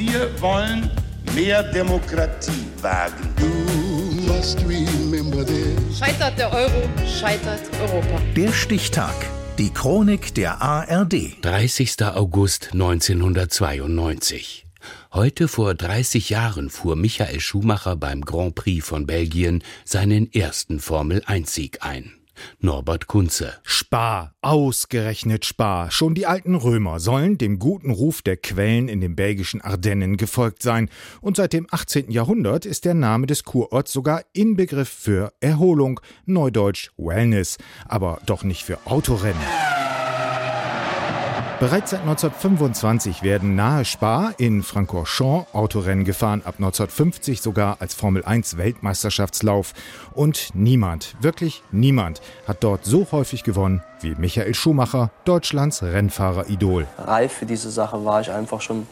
Wir wollen mehr Demokratie wagen. Scheitert der Euro, scheitert Europa. Der Stichtag. Die Chronik der ARD. 30. August 1992. Heute vor 30 Jahren fuhr Michael Schumacher beim Grand Prix von Belgien seinen ersten Formel-1-Sieg ein. Norbert Kunze. Spar, ausgerechnet Spar. Schon die alten Römer sollen dem guten Ruf der Quellen in den belgischen Ardennen gefolgt sein. Und seit dem 18. Jahrhundert ist der Name des Kurorts sogar Inbegriff für Erholung, neudeutsch Wellness, aber doch nicht für Autorennen. Bereits seit 1925 werden nahe Spa in Francorchamps Autorennen gefahren, ab 1950 sogar als Formel 1 Weltmeisterschaftslauf. Und niemand, wirklich niemand, hat dort so häufig gewonnen wie Michael Schumacher, Deutschlands Rennfahrer-Idol. Reif für diese Sache war ich einfach schon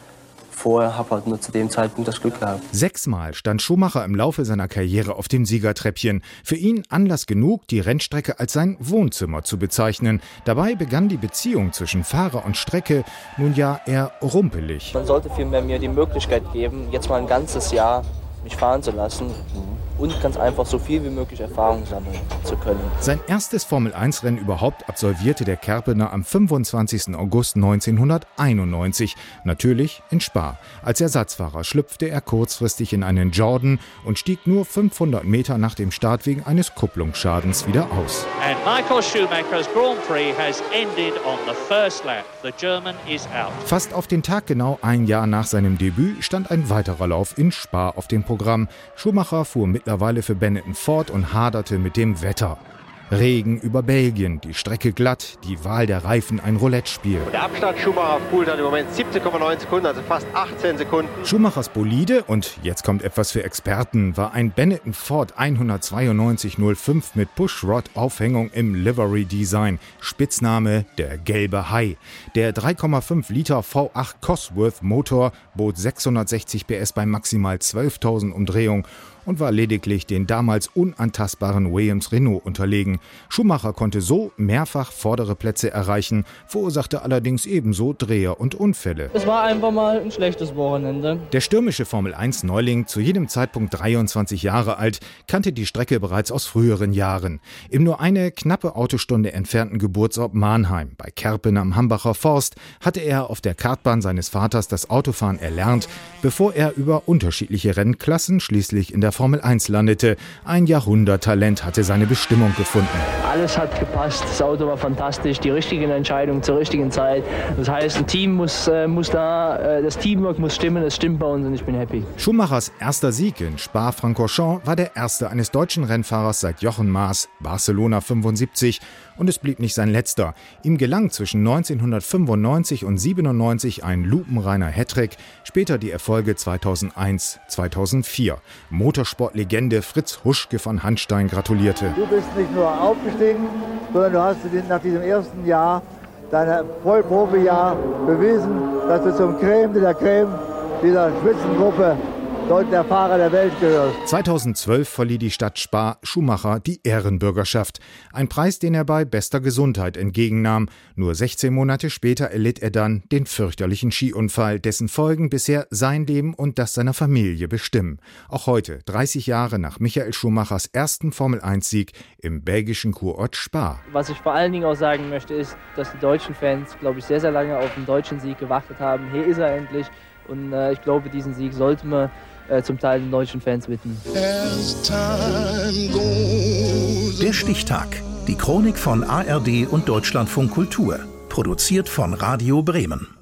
vorher, habe halt nur zu dem Zeitpunkt das Glück gehabt. Sechsmal stand Schumacher im Laufe seiner Karriere auf dem Siegertreppchen. Für ihn Anlass genug, die Rennstrecke als sein Wohnzimmer zu bezeichnen. Dabei begann die Beziehung zwischen Fahrer und Strecke nun ja eher rumpelig. Man sollte vielmehr mir die Möglichkeit geben, jetzt mal ein ganzes Jahr mich fahren zu lassen und ganz einfach so viel wie möglich Erfahrung sammeln zu können. Sein erstes Formel-1-Rennen überhaupt absolvierte der Kerpener am 25. August 1991, natürlich in Spa. Als Ersatzfahrer schlüpfte er kurzfristig in einen Jordan und stieg nur 500 Meter nach dem Start wegen eines Kupplungsschadens wieder aus. And Michael Schumacher's Grand Prix has ended on the first lap. The German is out. Fast auf den Tag genau ein Jahr nach seinem Debüt stand ein weiterer Lauf in Spa auf dem Programm. Schumacher fuhr mittlerweile für Benetton fort und haderte mit dem Wetter. Regen über Belgien, die Strecke glatt, die Wahl der Reifen ein Roulette-Spiel. Der Abstand Schumacher Pool hat im Moment 17,9 Sekunden, also fast 18 Sekunden. Schumachers Bolide, und jetzt kommt etwas für Experten, war ein Benetton Ford 19205 mit Pushrod-Aufhängung im Livery-Design. Spitzname der gelbe Hai. Der 3,5 Liter V8 Cosworth Motor bot 660 PS bei maximal 12.000 Umdrehungen und war lediglich den damals unantastbaren Williams Renault unterlegen. Schumacher konnte so mehrfach vordere Plätze erreichen, verursachte allerdings ebenso Dreher und Unfälle. Es war einfach mal ein schlechtes Wochenende. Der stürmische Formel-1-Neuling, zu jedem Zeitpunkt 23 Jahre alt, kannte die Strecke bereits aus früheren Jahren. Im nur eine knappe Autostunde entfernten Geburtsort Mannheim bei Kerpen am Hambacher Forst hatte er auf der Kartbahn seines Vaters das Autofahren erlernt, bevor er über unterschiedliche Rennklassen schließlich in der Formel 1 landete. Ein Jahrhunderttalent hatte seine Bestimmung gefunden. Alles hat gepasst, das Auto war fantastisch, die richtigen Entscheidungen zur richtigen Zeit. Das heißt, ein Team muss, äh, muss da, äh, das Teamwork muss stimmen, es stimmt bei uns und ich bin happy. Schumachers erster Sieg in Spa-Francorchamps war der erste eines deutschen Rennfahrers seit Jochen Maas, Barcelona 75, und es blieb nicht sein letzter. Ihm gelang zwischen 1995 und 97 ein lupenreiner Hattrick, später die Erfolge 2001, 2004. Motorsportlegende Fritz Huschke von Handstein gratulierte. Du bist nicht nur aufgestiegen, sondern du hast nach diesem ersten Jahr, dein Vollprofi-Jahr, bewiesen, dass du zum Creme de la Creme dieser Spitzengruppe der Fahrer der Welt gehört. 2012 verlieh die Stadt Spa Schumacher die Ehrenbürgerschaft. Ein Preis, den er bei bester Gesundheit entgegennahm. Nur 16 Monate später erlitt er dann den fürchterlichen Skiunfall, dessen Folgen bisher sein Leben und das seiner Familie bestimmen. Auch heute, 30 Jahre nach Michael Schumachers ersten Formel-1-Sieg im belgischen Kurort Spa. Was ich vor allen Dingen auch sagen möchte, ist, dass die deutschen Fans, glaube ich, sehr, sehr lange auf den deutschen Sieg gewartet haben. Hier ist er endlich. Und äh, ich glaube, diesen Sieg sollte man äh, zum Teil den deutschen Fans widmen. Der Stichtag. Die Chronik von ARD und Deutschlandfunk Kultur. Produziert von Radio Bremen.